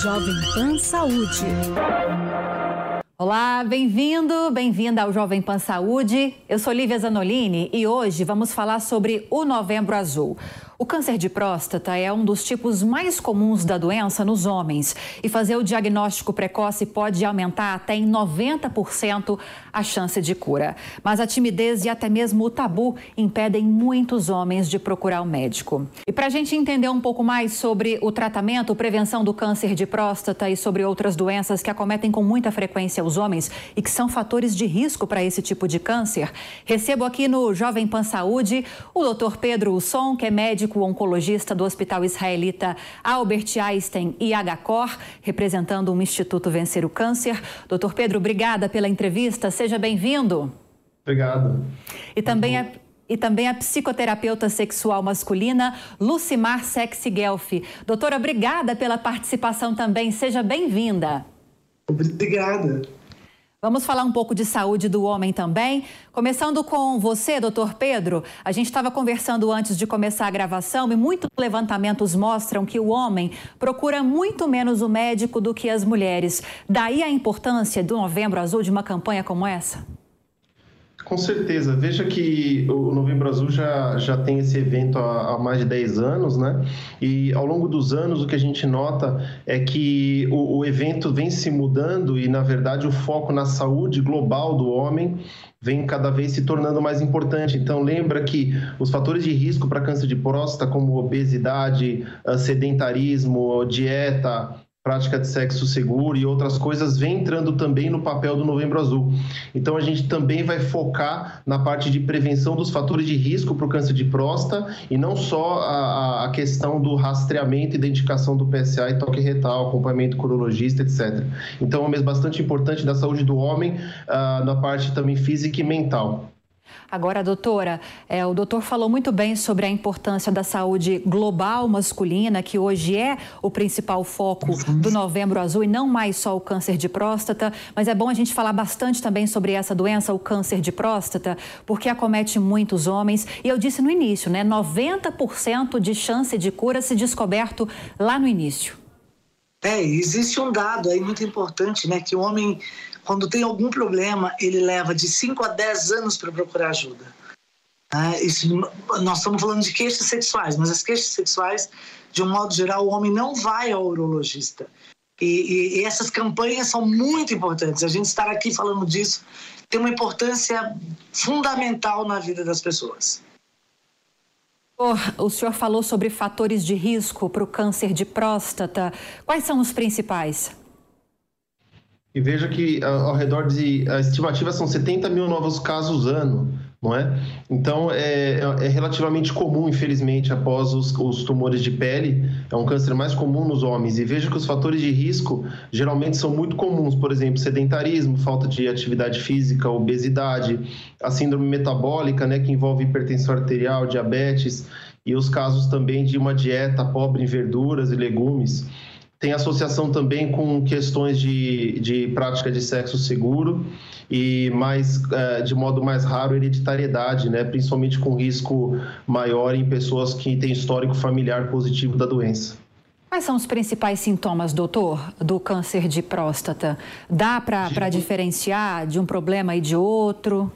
Jovem Pan Saúde. Olá, bem-vindo, bem-vinda ao Jovem Pan Saúde. Eu sou Lívia Zanolini e hoje vamos falar sobre o Novembro Azul. O câncer de próstata é um dos tipos mais comuns da doença nos homens e fazer o diagnóstico precoce pode aumentar até em 90% a chance de cura. Mas a timidez e até mesmo o tabu impedem muitos homens de procurar o um médico. E para a gente entender um pouco mais sobre o tratamento, prevenção do câncer de próstata e sobre outras doenças que acometem com muita frequência os homens e que são fatores de risco para esse tipo de câncer, recebo aqui no Jovem Pan Saúde o Dr. Pedro Usson, que é médico médico oncologista do Hospital Israelita Albert Einstein e HCOR, representando o Instituto Vencer o Câncer. Doutor Pedro, obrigada pela entrevista. Seja bem-vindo. Obrigado. E também a e também a psicoterapeuta sexual masculina Lucimar Sexy Guelph. Doutora, obrigada pela participação também. Seja bem-vinda. Obrigada. Vamos falar um pouco de saúde do homem também. Começando com você, doutor Pedro. A gente estava conversando antes de começar a gravação e muitos levantamentos mostram que o homem procura muito menos o médico do que as mulheres. Daí a importância do Novembro Azul de uma campanha como essa? Com certeza. Veja que o Novembro Azul já, já tem esse evento há, há, mais de 10 anos, né? E ao longo dos anos, o que a gente nota é que o, o evento vem se mudando e, na verdade, o foco na saúde global do homem vem cada vez se tornando mais importante. Então, lembra que os fatores de risco para câncer de próstata, como obesidade, ah, sedentarismo, dieta, prática de sexo seguro e outras coisas vem entrando também no papel do Novembro Azul. Então a gente também vai focar na parte de prevenção dos fatores de risco para o câncer de próstata e não só a, a, questão do rastreamento identificação do PSA e toque retal, acompanhamento com urologista, etc. Então é um mês bastante importante da saúde do homem uh, na parte também física e mental. Agora, doutora, é, o doutor falou muito bem sobre a importância da saúde global masculina, que hoje é o principal foco do Novembro Azul e não mais só o câncer de próstata. Mas é bom a gente falar bastante também sobre essa doença, o câncer de próstata, porque acomete muitos homens. E eu disse no início, né? 90% de chance de cura se descoberto lá no início. É, existe um dado aí muito importante, né? Que o homem quando tem algum problema, ele leva de 5 a 10 anos para procurar ajuda. É, isso, nós estamos falando de queixas sexuais, mas as queixas sexuais, de um modo geral, o homem não vai ao urologista. E, e, e essas campanhas são muito importantes. A gente estar aqui falando disso tem uma importância fundamental na vida das pessoas. O senhor falou sobre fatores de risco para o câncer de próstata. Quais são os principais? E veja que ao redor de. A estimativa são 70 mil novos casos ano, não é? Então é, é relativamente comum, infelizmente, após os, os, tumores de pele. É um câncer mais comum nos homens. E veja que os fatores de risco geralmente são muito comuns, por exemplo, sedentarismo, falta de atividade física, obesidade, a síndrome metabólica, né, que envolve hipertensão arterial, diabetes, e os casos também de uma dieta pobre em verduras e legumes tem associação também com questões de, de prática de sexo seguro e mais é, de modo mais raro hereditariedade, né? principalmente com risco maior em pessoas que têm histórico familiar positivo da doença. Quais são os principais sintomas, doutor, do câncer de próstata? Dá para diferenciar de um problema e de outro?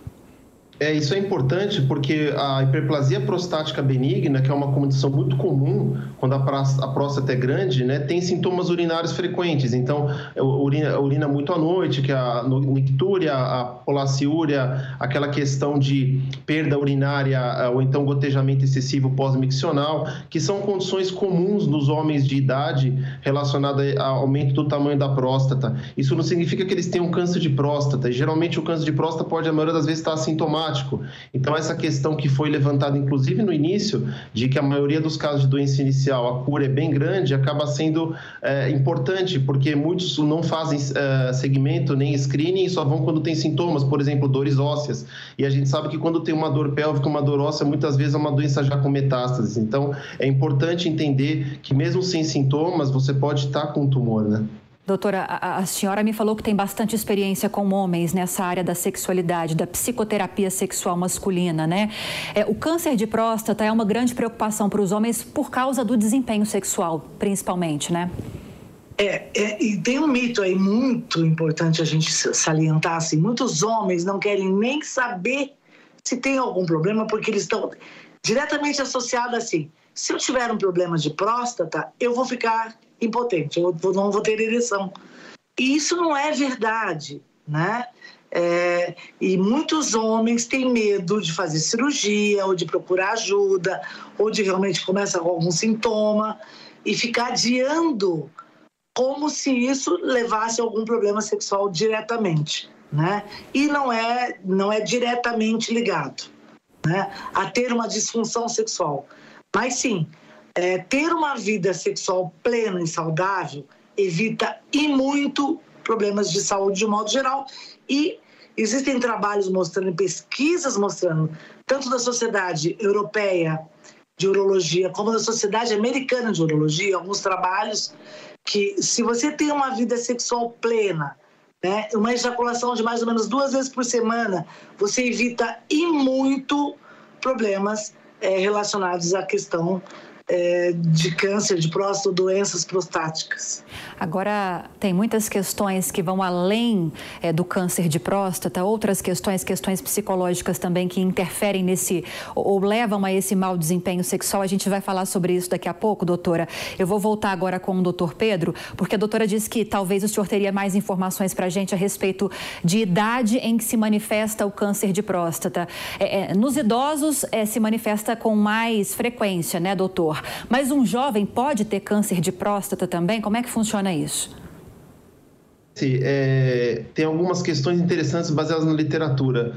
É, isso é importante porque a hiperplasia prostática benigna, que é uma condição muito comum quando a, próstata é grande, né, tem sintomas urinários frequentes. Então, é, urina, urina muito à noite, que é a nictúria, a polaciúria, aquela questão de perda urinária ou então gotejamento excessivo pós-miccional, que são condições comuns nos homens de idade relacionadas ao aumento do tamanho da próstata. Isso não significa que eles tenham câncer de próstata. Geralmente, o câncer de próstata pode, a maioria das vezes, estar assintomático então, essa questão que foi levantada, inclusive no início, de que a maioria dos casos de doença inicial, a cura é bem grande, acaba sendo é, importante, porque muitos não fazem é, segmento nem screening e só vão quando tem sintomas, por exemplo, dores ósseas. E a gente sabe que quando tem uma dor pélvica, uma dor óssea, muitas vezes é uma doença já com metástases. Então, é importante entender que mesmo sem sintomas, você pode estar com tumor, né? Doutora, a, a, senhora me falou que tem bastante experiência com homens nessa área da sexualidade, da psicoterapia sexual masculina, né? É, o câncer de próstata é uma grande preocupação para os homens por causa do desempenho sexual, principalmente, né? É, é, e tem um mito aí muito importante a gente salientar, assim, muitos homens não querem nem saber se tem algum problema, porque eles estão diretamente associados assim, se eu tiver um problema de próstata, eu vou ficar impotente, eu não vou ter ereção. E isso não é verdade, né? É, e muitos homens têm medo de fazer cirurgia, ou de procurar ajuda, ou de realmente começar com algum sintoma e ficar adiando como se isso levasse a algum problema sexual diretamente, né? E não é, não é diretamente ligado, né? A ter uma disfunção sexual. Mas sim, é, ter uma vida sexual plena e saudável evita e muito problemas de saúde de um modo geral. E existem trabalhos mostrando, pesquisas mostrando, tanto da Sociedade Europeia de Urologia como da Sociedade Americana de Urologia, alguns trabalhos que se você tem uma vida sexual plena, né, uma ejaculação de mais ou menos duas vezes por semana, você evita e muito problemas é, relacionados à questão é, de câncer de próstata, doenças prostáticas. Agora, tem muitas questões que vão além é, do câncer de próstata, outras questões, questões psicológicas também que interferem nesse ou levam a esse mau desempenho sexual. A gente vai falar sobre isso daqui a pouco, doutora. Eu vou voltar agora com o doutor Pedro, porque a doutora disse que talvez o senhor teria mais informações para a gente a respeito de idade em que se manifesta o câncer de próstata. É, é, nos idosos é, se manifesta com mais frequência, né, doutor? Mas um jovem pode ter câncer de próstata também? Como é que funciona isso? É, tem algumas questões interessantes baseadas na literatura.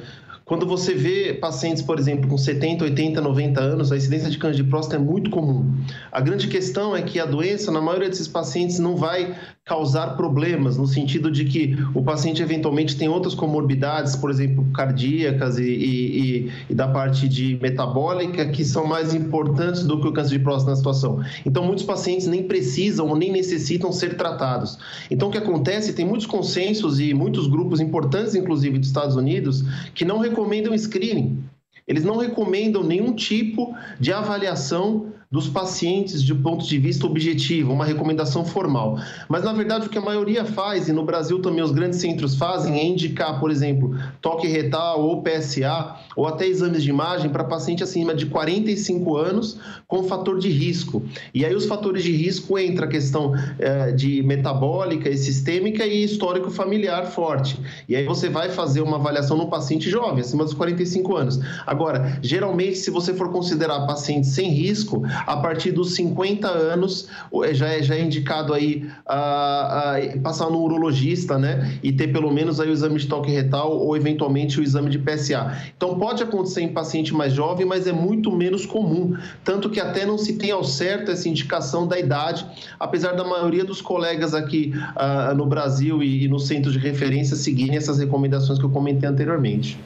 Quando você vê pacientes, por exemplo, com 70, 80, 90 anos, a incidência de câncer de próstata é muito comum. A grande questão é que a doença, na maioria desses pacientes, não vai causar problemas, no sentido de que o paciente eventualmente tem outras comorbidades, por exemplo, cardíacas e, e, e, da parte de metabólica, que são mais importantes do que o câncer de próstata na situação. Então, muitos pacientes nem precisam ou nem necessitam ser tratados. Então, o que acontece, tem muitos consensos e muitos grupos importantes, inclusive dos Estados Unidos, que não recomendam recomendam screening. Eles não recomendam nenhum tipo de avaliação dos pacientes de ponto de vista objetivo, uma recomendação formal. Mas, na verdade, o que a maioria faz, e no Brasil também os grandes centros fazem, é indicar, por exemplo, toque retal ou PSA, ou até exames de imagem para paciente acima de 45 anos com fator de risco. E aí os fatores de risco entra a questão é, de metabólica e sistêmica e histórico familiar forte. E aí você vai fazer uma avaliação no paciente jovem, acima dos 45 anos. Agora, geralmente, se você for considerar paciente sem risco, a partir dos 50 anos é, já é, já é indicado aí a, a passar no urologista, né? E ter pelo menos aí o exame de toque retal ou eventualmente o exame de PSA. Então pode acontecer em paciente mais jovem, mas é muito menos comum, tanto que até não se tem ao certo essa indicação da idade, apesar da maioria dos colegas aqui uh, no Brasil e, e nos centros de referência seguirem essas recomendações que eu comentei anteriormente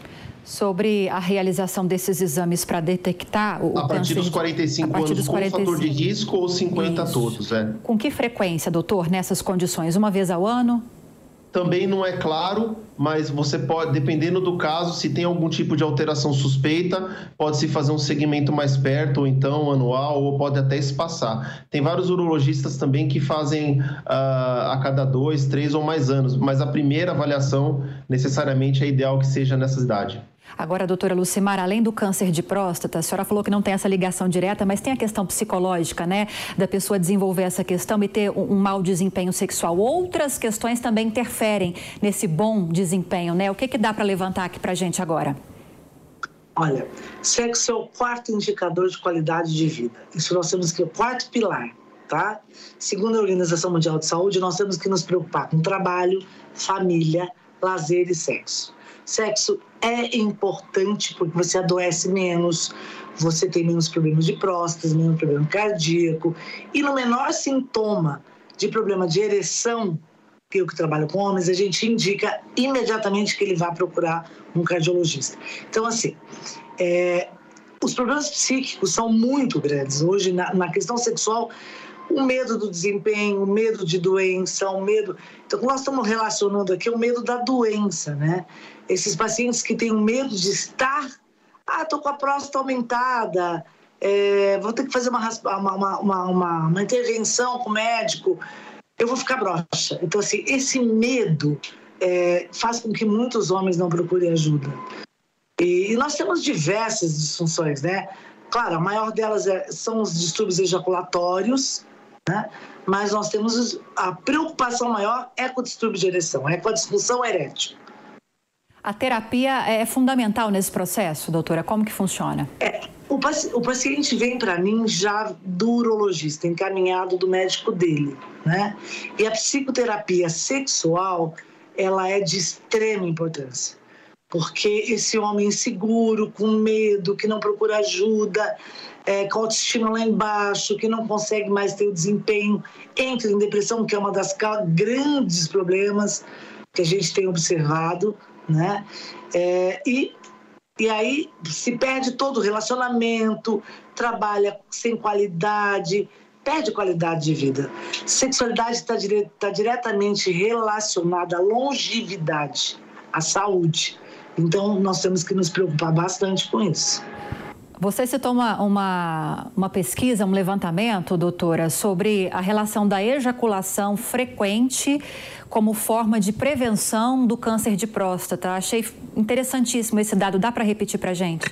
sobre a realização desses exames para detectar o, a partir dos 45 partir anos dos 45... com fator de risco ou 50 Isso. todos, é. Com que frequência, doutor, nessas condições? Uma vez ao ano? Também não é claro, mas você pode, dependendo do caso, se tem algum tipo de alteração suspeita, pode-se fazer um segmento mais perto, ou então anual, ou pode até espaçar. Tem vários urologistas também que fazem uh, a cada dois, três ou mais anos, mas a primeira avaliação necessariamente é ideal que seja nessa idade. Agora, doutora Lucimar, além do câncer de próstata, a senhora falou que não tem essa ligação direta, mas tem a questão psicológica, né? Da pessoa desenvolver essa questão e ter um, mau desempenho sexual. Outras questões também interferem nesse bom desempenho, né? O que, que dá para levantar aqui para a gente agora? Olha, sexo é o quarto indicador de qualidade de vida. Isso nós temos que o quarto pilar, tá? Segundo a Organização Mundial de Saúde, nós temos que nos preocupar com trabalho, família, lazer e sexo. Sexo é importante porque você adoece menos, você tem menos problemas de próstata, menos problema cardíaco. E no menor sintoma de problema de ereção, que eu que trabalho com homens, a gente indica imediatamente que ele vá procurar um cardiologista. Então, assim, é, os problemas psíquicos são muito grandes. Hoje, na, na questão sexual, o medo do desempenho, o medo de doença, o medo. Então, nós estamos relacionando aqui o medo da doença, né? Esses pacientes que têm medo de estar, ah, estou com a próstata aumentada, é, vou ter que fazer uma, uma, uma, uma intervenção com o médico, eu vou ficar broxa. Então, assim, esse medo é, faz com que muitos homens não procurem ajuda. E, e nós temos diversas disfunções, né? Claro, a maior delas é, são os distúrbios ejaculatórios, né? mas nós temos a preocupação maior é com o distúrbio de ereção, é com a disfunção erétil. A terapia é fundamental nesse processo, doutora? Como que funciona? É, o, paci o paciente vem para mim já do urologista, encaminhado do médico dele, né? E a psicoterapia sexual, ela é de extrema importância porque esse homem inseguro, com medo, que não procura ajuda, é, com autoestima lá embaixo, que não consegue mais ter o desempenho, entra em depressão, que é uma das grandes problemas que a gente tem observado, né? É, e, e aí se perde todo o relacionamento, trabalha sem qualidade, perde qualidade de vida. Sexualidade está dire tá diretamente relacionada à longevidade, à saúde. Então, nós temos que nos preocupar bastante com isso. Você citou uma, uma, uma, pesquisa, um levantamento, doutora, sobre a relação da ejaculação frequente como forma de prevenção do câncer de próstata. Achei interessantíssimo esse dado. Dá para repetir para gente?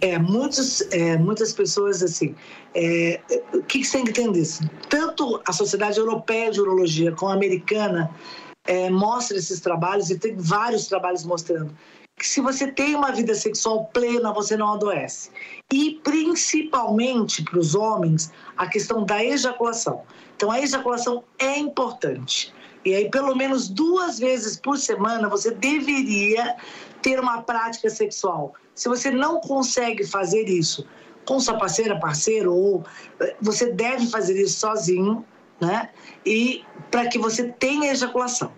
É, muitos, é, muitas pessoas, assim, é, o que, que você tem que entender? Tanto a Sociedade Europeia de Urologia como a americana é, mostra esses trabalhos, e tem vários trabalhos mostrando que se você tem uma vida sexual plena, você não adoece. E principalmente para os homens, a questão da ejaculação. Então, a ejaculação é importante. E aí, pelo menos duas vezes por semana, você deveria ter uma prática sexual. Se você não consegue fazer isso com sua parceira, parceiro, ou eh, você deve fazer isso sozinho, né? E para que você tenha ejaculação.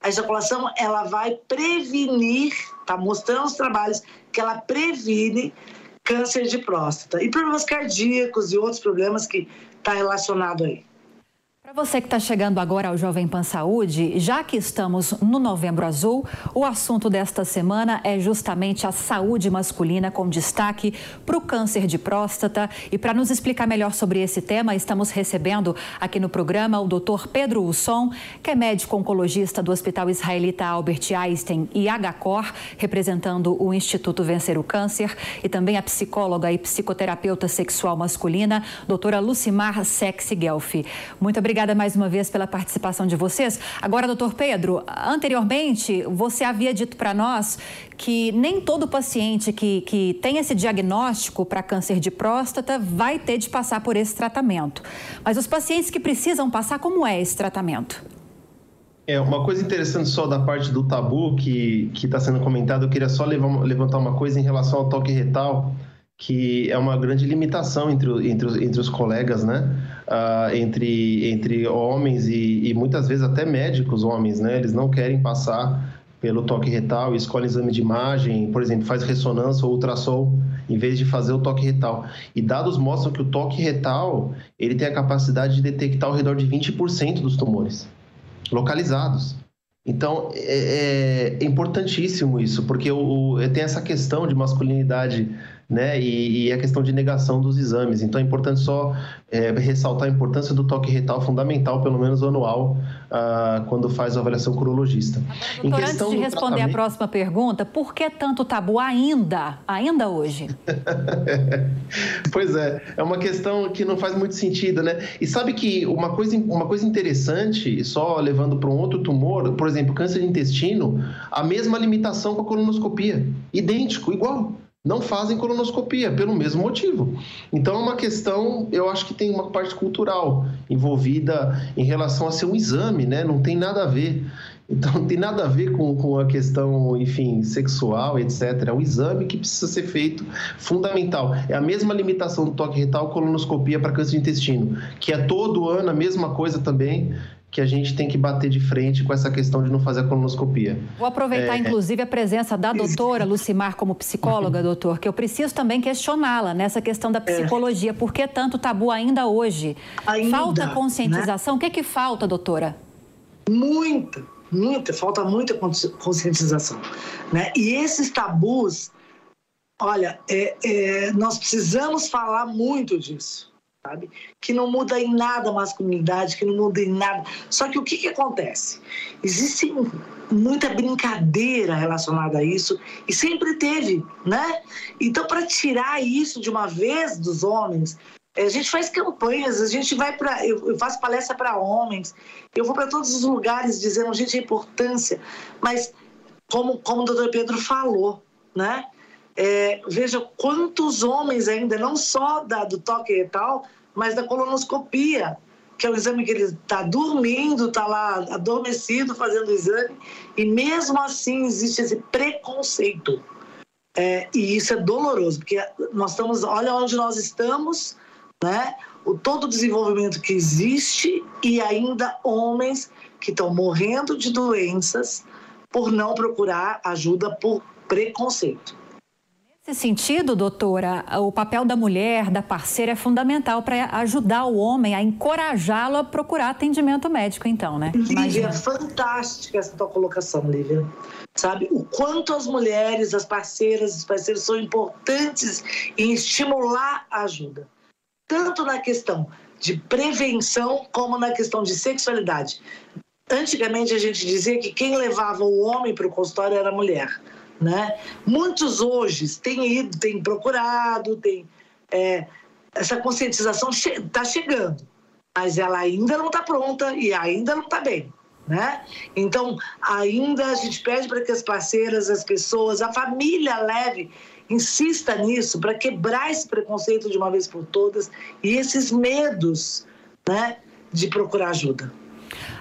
A ejaculação ela vai prevenir, tá mostrando os trabalhos que ela previne câncer de próstata e problemas cardíacos e outros problemas que está relacionado aí. Para você que está chegando agora ao Jovem Pan Saúde, já que estamos no Novembro Azul, o assunto desta semana é justamente a saúde masculina, com destaque para o câncer de próstata. E para nos explicar melhor sobre esse tema, estamos recebendo aqui no programa o Dr. Pedro Usson, que é médico oncologista do Hospital Israelita Albert Einstein e HCOR, representando o Instituto Vencer o Câncer, e também a psicóloga e psicoterapeuta sexual masculina, doutora Lucimar Sexy Guelfi. Muito obrigada obrigada mais uma vez pela participação de vocês. Agora, doutor Pedro, anteriormente você havia dito para nós que nem todo paciente que, que tem esse diagnóstico para câncer de próstata vai ter de passar por esse tratamento. Mas os pacientes que precisam passar, como é esse tratamento? É, uma coisa interessante só da parte do tabu que está sendo comentado, eu queria só levantar uma coisa em relação ao toque retal que é uma grande limitação entre, entre, entre os colegas, né? Uh, entre, entre homens e, e, muitas vezes até médicos homens, né? Eles não querem passar pelo toque retal, escolhem exame de imagem, por exemplo, faz ressonância ou ultrassom em vez de fazer o toque retal. E dados mostram que o toque retal ele tem a capacidade de detectar ao redor de 20% dos tumores localizados. Então, é, é, importantíssimo isso, porque o, o, tem essa questão de masculinidade né? E, e, a questão de negação dos exames. Então é importante só é, ressaltar a importância do toque retal fundamental, pelo menos anual, ah, quando faz a avaliação curologista. Doutor, antes de responder tratamento... a próxima pergunta, por que tanto tabu ainda, ainda hoje? pois é, é uma questão que não faz muito sentido, né? E sabe que uma coisa, uma coisa interessante, só levando para um outro tumor, por exemplo, câncer de intestino, a mesma limitação com a colonoscopia, idêntico, igual não fazem colonoscopia pelo mesmo motivo. Então é uma questão, eu acho que tem uma parte cultural envolvida em relação a ser um exame, né? Não tem nada a ver. Então não tem nada a ver com, com a questão, enfim, sexual, etc. É um exame que precisa ser feito fundamental. É a mesma limitação do toque retal colonoscopia para câncer de intestino, que é todo ano a mesma coisa também. Que a gente tem que bater de frente com essa questão de não fazer a colonoscopia. Vou aproveitar, é... inclusive, a presença da doutora Lucimar como psicóloga, doutor, que eu preciso também questioná-la nessa questão da psicologia. Por que tanto tabu ainda hoje? Ainda, falta conscientização? Né? O que, é que falta, doutora? Muita, muita, falta muita conscientização. Né? E esses tabus, olha, é, é, nós precisamos falar muito disso sabe? Que não muda em nada a masculinidade, que não muda em nada. Só que o que, que acontece? Existe muita brincadeira relacionada a isso e sempre teve, né? Então, para tirar isso de uma vez dos homens, a gente faz campanhas, a gente vai para. Eu, eu faço palestra para homens, eu vou para todos os lugares dizendo, gente, a importância. Mas, como, como o doutor Pedro falou, né? É, veja quantos homens ainda, não só da, do toque e tal, mas da colonoscopia, que é o exame que ele está dormindo, está lá adormecido fazendo o exame, e mesmo assim existe esse preconceito. É, e isso é doloroso, porque nós estamos, olha onde nós estamos, né? O todo o desenvolvimento que existe e ainda homens que estão morrendo de doenças por não procurar ajuda por preconceito. Nesse sentido, doutora, o papel da mulher, da parceira, é fundamental para ajudar o homem a encorajá-lo a procurar atendimento médico, então, né? Lívia, fantástica essa tua colocação, Lívia. Sabe, o quanto as mulheres, as parceiras, os parceiros são importantes em estimular a ajuda. Tanto na questão de prevenção, como na questão de sexualidade. Antigamente a gente dizia que quem levava o homem para o consultório era a mulher. Né? Muitos hoje têm ido, têm procurado, têm, é, essa conscientização está che chegando, mas ela ainda não está pronta e ainda não está bem. Né? Então, ainda a gente pede para que as parceiras, as pessoas, a família leve, insista nisso para quebrar esse preconceito de uma vez por todas e esses medos né, de procurar ajuda.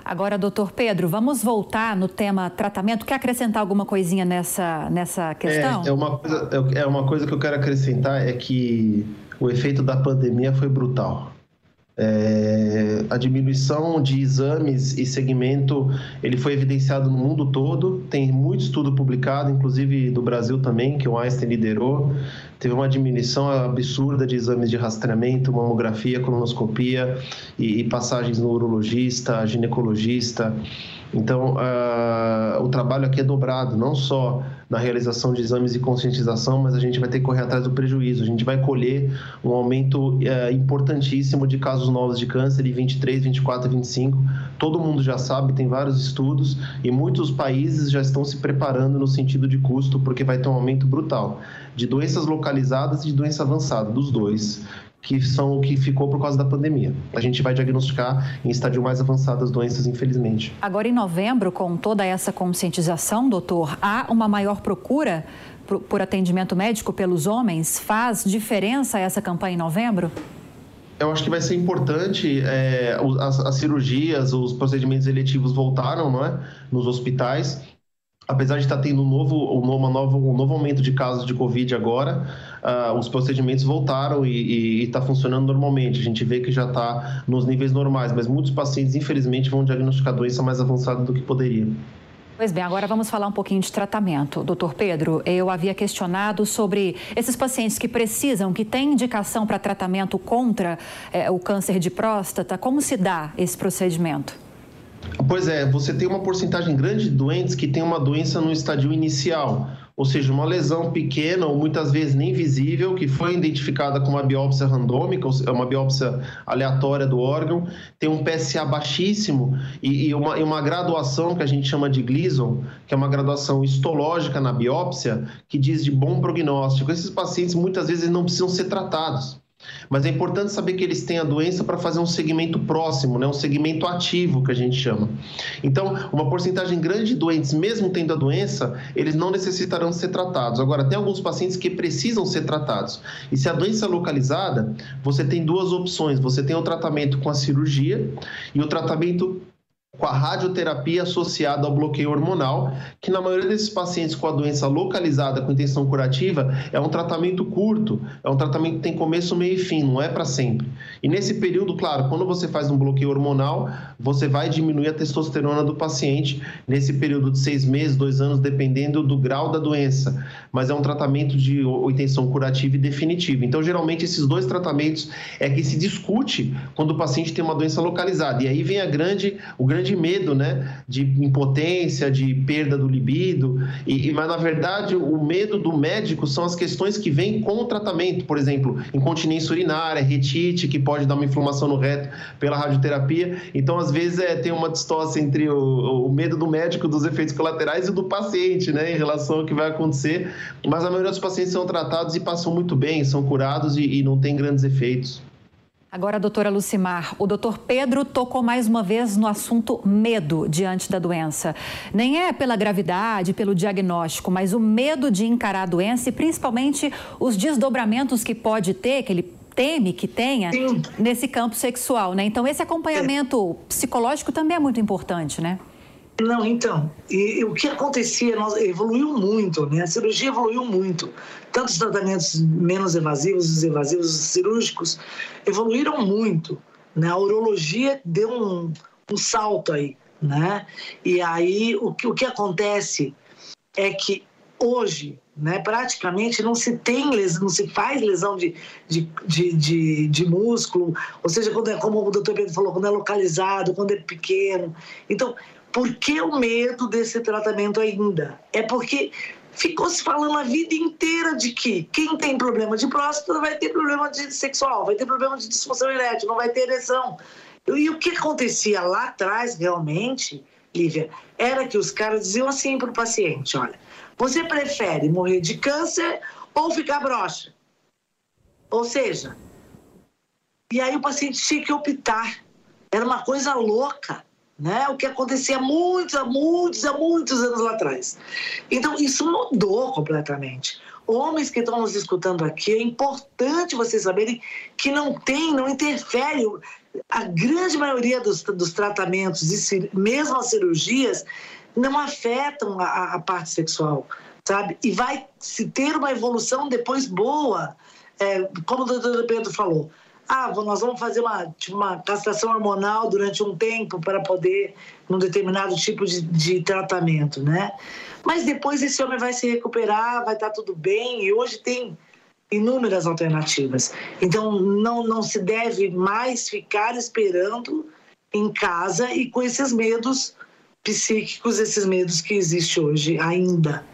Agora, doutor Pedro, vamos voltar no tema tratamento. Quer acrescentar alguma coisinha nessa, nessa questão? É, é, uma coisa, é, é uma coisa que eu quero acrescentar é que o efeito da pandemia foi brutal. É, a diminuição de exames e segmento ele foi evidenciado no mundo todo. Tem muito estudo publicado, inclusive do Brasil também, que o Einstein liderou. Teve uma diminuição absurda de exames de rastreamento, mamografia, colonoscopia e, e passagens no urologista, ginecologista. Então, uh, o trabalho aqui é dobrado, não só na realização de exames de conscientização, mas a gente vai ter que correr atrás do prejuízo. A gente vai colher um aumento uh, importantíssimo de casos novos de câncer em 23, 24 e 25. Todo mundo já sabe, tem vários estudos e muitos países já estão se preparando no sentido de custo, porque vai ter um aumento brutal de doenças localizadas e de doença avançada, dos dois que são o que ficou por causa da pandemia. A gente vai diagnosticar em estádio mais avançado as doenças, infelizmente. Agora, em novembro, com toda essa conscientização, doutor, há uma maior procura por atendimento médico pelos homens? Faz diferença essa campanha em novembro? Eu acho que vai ser importante. É, as, as cirurgias, os procedimentos eletivos voltaram, não é? Nos hospitais apesar de estar tendo um novo, um novo aumento de casos de Covid agora, uh, os procedimentos voltaram e está funcionando normalmente. A gente vê que já está nos níveis normais, mas muitos pacientes, infelizmente, vão diagnosticar doença mais avançada do que poderia. Pois bem, agora vamos falar um pouquinho de tratamento. Doutor Pedro, eu havia questionado sobre esses pacientes que precisam, que têm indicação para tratamento contra eh, o câncer de próstata, como se dá esse procedimento? Pois é, você tem uma porcentagem grande de doentes que tem uma doença no estadio inicial, ou seja, uma lesão pequena ou muitas vezes nem visível, que foi identificada com uma biópsia randômica, é uma biópsia aleatória do órgão, tem um PSA baixíssimo e, e, uma, e uma graduação que a gente chama de Gleason, que é uma graduação histológica na biópsia, que diz de bom prognóstico. Esses pacientes muitas vezes não precisam ser tratados. Mas é importante saber que eles têm a doença para fazer um segmento próximo, né? um segmento ativo que a gente chama. Então, uma porcentagem grande de doentes, mesmo tendo a doença, eles não necessitarão ser tratados. Agora, tem alguns pacientes que precisam ser tratados. E se a doença é localizada, você tem duas opções: você tem o tratamento com a cirurgia e o tratamento com a radioterapia associada ao bloqueio hormonal, que na maioria desses pacientes com a doença localizada com intenção curativa é um tratamento curto, é um tratamento que tem começo, meio e fim, não é para sempre. E nesse período, claro, quando você faz um bloqueio hormonal, você vai diminuir a testosterona do paciente nesse período de seis meses, dois anos, dependendo do grau da doença. Mas é um tratamento de intenção curativa e definitiva. Então, geralmente, esses dois tratamentos é que se discute quando o paciente tem uma doença localizada. E aí vem a grande, o grande de medo, né? De impotência, de perda do libido. E, mas, na verdade, o medo do médico são as questões que vêm com o tratamento. Por exemplo, incontinência urinária, retite, que pode dar uma inflamação no reto pela radioterapia. Então, às vezes, é, tem uma distorce entre o, o medo do médico dos efeitos colaterais e do paciente, né? Em relação ao que vai acontecer. Mas a maioria dos pacientes são tratados e passam muito bem, são curados e, e não tem grandes efeitos. Agora, doutora Lucimar, o doutor Pedro tocou mais uma vez no assunto medo diante da doença. Nem é pela gravidade, pelo diagnóstico, mas o medo de encarar a doença e principalmente os desdobramentos que pode ter, que ele teme que tenha Sim. nesse campo sexual, né? Então, esse acompanhamento é. psicológico também é muito importante, né? Não, então, e, e, o que acontecia, nós, evoluiu muito, né? A cirurgia evoluiu muito. Tanto os tratamentos menos evasivos, os evasivos os cirúrgicos, evoluíram muito. Né? A urologia deu um, um salto aí, né? E aí, o que, o que acontece é que hoje, né, praticamente não se tem lesão, não se faz lesão de, de, de, de, de músculo, ou seja, quando é, como o doutor Pedro falou, quando é localizado, quando é pequeno. Então, por que o medo desse tratamento ainda? É porque ficou se falando a vida inteira de que quem tem problema de próstata vai ter problema de sexual, vai ter problema de disfunção erétil, não vai ter ereção. E o que acontecia lá atrás, realmente, Lívia, era que os caras diziam assim para o paciente: olha, você prefere morrer de câncer ou ficar broxa? Ou seja, e aí o paciente tinha que optar. Era uma coisa louca né? O que acontecia muitos, há muitos, há muitos anos lá atrás. Então, isso mudou completamente. Homens que estão nos escutando aqui, é importante vocês saberem que não tem, não interfere. A grande maioria dos, dos tratamentos, e mesmo as cirurgias, não afetam a, a parte sexual, sabe? E vai se ter uma evolução depois boa. É, como o doutor Pedro falou, ah, nós vamos fazer uma, tipo, uma castração hormonal durante um tempo para poder, num determinado tipo de, de tratamento, né? Mas depois esse homem vai se recuperar, vai estar tudo bem, e hoje tem inúmeras alternativas. Então, não, não se deve mais ficar esperando em casa e com esses medos psíquicos, esses medos que existem hoje ainda.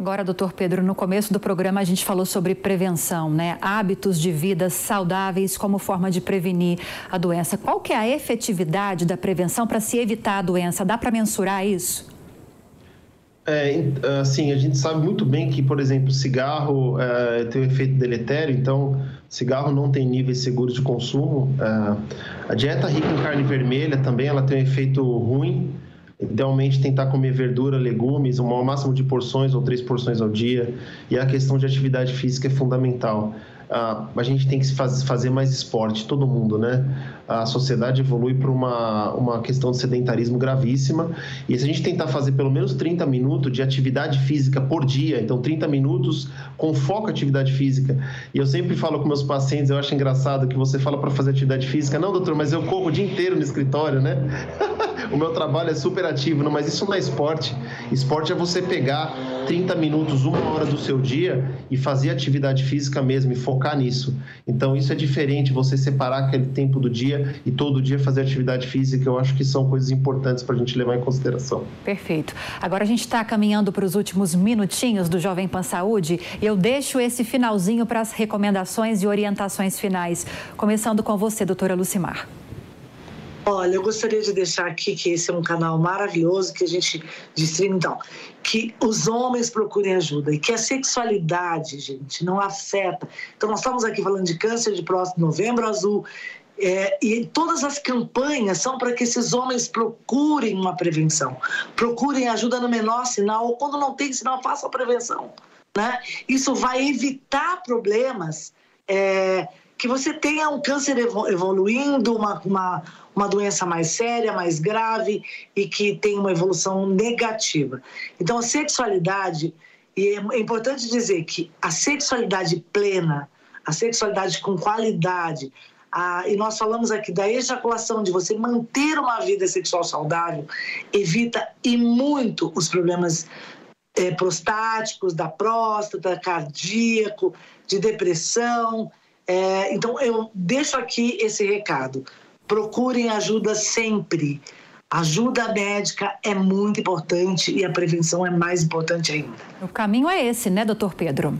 Agora, doutor Pedro, no começo do programa a gente falou sobre prevenção, né? Hábitos de vida saudáveis como forma de prevenir a doença. Qual que é a efetividade da prevenção para se evitar a doença? Dá para mensurar isso? É, assim, a gente sabe muito bem que, por exemplo, cigarro é, tem um efeito deletério, então cigarro não tem níveis seguros de consumo. É, a dieta rica em carne vermelha também ela tem um efeito ruim Idealmente tentar comer verdura, legumes, o máximo de porções ou três porções ao dia. E a questão de atividade física é fundamental. Ah, a gente tem que fazer mais esporte, todo mundo, né? A sociedade evolui para uma, uma questão de sedentarismo gravíssima. E se a gente tentar fazer pelo menos 30 minutos de atividade física por dia, então 30 minutos com foco em atividade física. E eu sempre falo com meus pacientes, eu acho engraçado que você fala para fazer atividade física. Não, doutor, mas eu corro o dia inteiro no escritório, né? o meu trabalho é super ativo, não, mas isso não é esporte. Esporte é você pegar 30 minutos, uma hora do seu dia e fazer atividade física mesmo e focar nisso. Então, isso é diferente, você separar aquele tempo do dia e todo dia fazer atividade física. Eu acho que são coisas importantes para a gente levar em consideração. Perfeito. Agora a gente está caminhando para os últimos minutinhos do Jovem Pan Saúde e eu deixo esse finalzinho para as recomendações e orientações finais. Começando com você, doutora Lucimar. Olha, eu gostaria de deixar aqui que esse é um canal maravilhoso que a gente distribui, então, que os homens procurem ajuda e que a sexualidade, gente, não afeta. Então, nós estamos aqui falando de câncer de próstata, novembro azul, é, e todas as campanhas são para que esses homens procurem uma prevenção, procurem ajuda no menor sinal, ou quando não tem sinal, façam a prevenção. Né? Isso vai evitar problemas. É, que você tenha um câncer evoluindo, uma, uma, uma doença mais séria, mais grave e que tem uma evolução negativa. Então, a sexualidade, e é importante dizer que a sexualidade plena, a sexualidade com qualidade, a, e nós falamos aqui da ejaculação, de você manter uma vida sexual saudável, evita e muito os problemas é, prostáticos, da próstata, cardíaco, de depressão. É, então, eu deixo aqui esse recado. Procurem ajuda sempre. Ajuda médica é muito importante e a prevenção é mais importante ainda. O caminho é esse, né, doutor Pedro?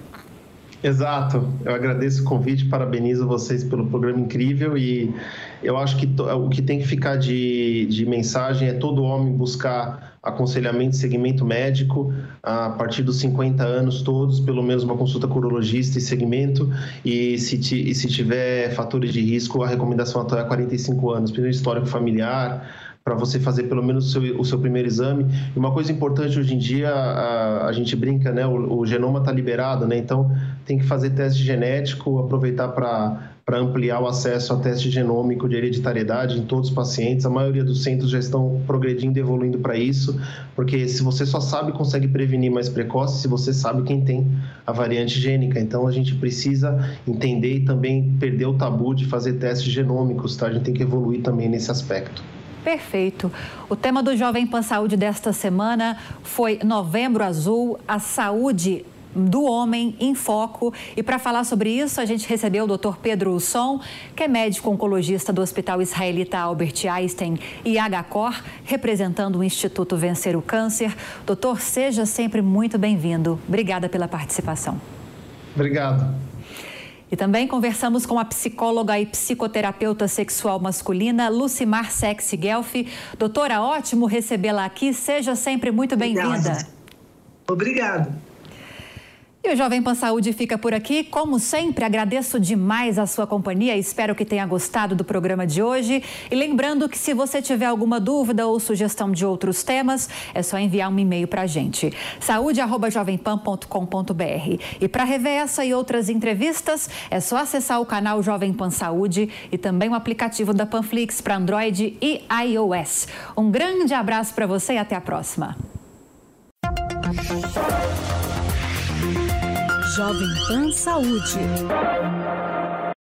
Exato. Eu agradeço o convite, parabenizo vocês pelo programa incrível e eu acho que o que tem que ficar de, de mensagem é todo homem buscar aconselhamento e segmento médico a partir dos 50 anos todos, pelo menos uma consulta urologista e segmento e se, e se tiver fatores de risco, a recomendação atual é 45 anos, primeiro histórico familiar, para você fazer pelo menos o seu, o seu, primeiro exame. E uma coisa importante hoje em dia, a, a gente brinca, né? O, o genoma está liberado, né? Então tem que fazer teste genético, aproveitar para ampliar o acesso a teste genômico de hereditariedade em todos os pacientes. A maioria dos centros já estão progredindo e evoluindo para isso, porque se você só sabe, consegue prevenir mais precoce se você sabe quem tem a variante gênica. Então a gente precisa entender e também perder o tabu de fazer testes genômicos, tá? A gente tem que evoluir também nesse aspecto. Perfeito. O tema do Jovem Pan Saúde desta semana foi Novembro Azul, a saúde do homem em foco. E para falar sobre isso, a gente recebeu o Dr. Pedro Usson, que é médico oncologista do Hospital Israelita Albert Einstein e HCOR, representando o Instituto Vencer o Câncer. Doutor, seja sempre muito bem-vindo. Obrigada pela participação. Obrigado. E também conversamos com a psicóloga e psicoterapeuta sexual masculina Lucimar Sexy Guelfi. Doutora, ótimo recebê-la aqui. Seja sempre muito bem-vinda. Obrigada. E o Jovem Pan Saúde fica por aqui. Como sempre, agradeço demais a sua companhia. Espero que tenha gostado do programa de hoje. E lembrando que se você tiver alguma dúvida ou sugestão de outros temas, é só enviar um e-mail para a gente. saúde.jovempan.com.br. E para rever essa e outras entrevistas, é só acessar o canal Jovem Pan Saúde e também o aplicativo da Panflix para Android e iOS. Um grande abraço para você e até a próxima. Jovem Pan Saúde.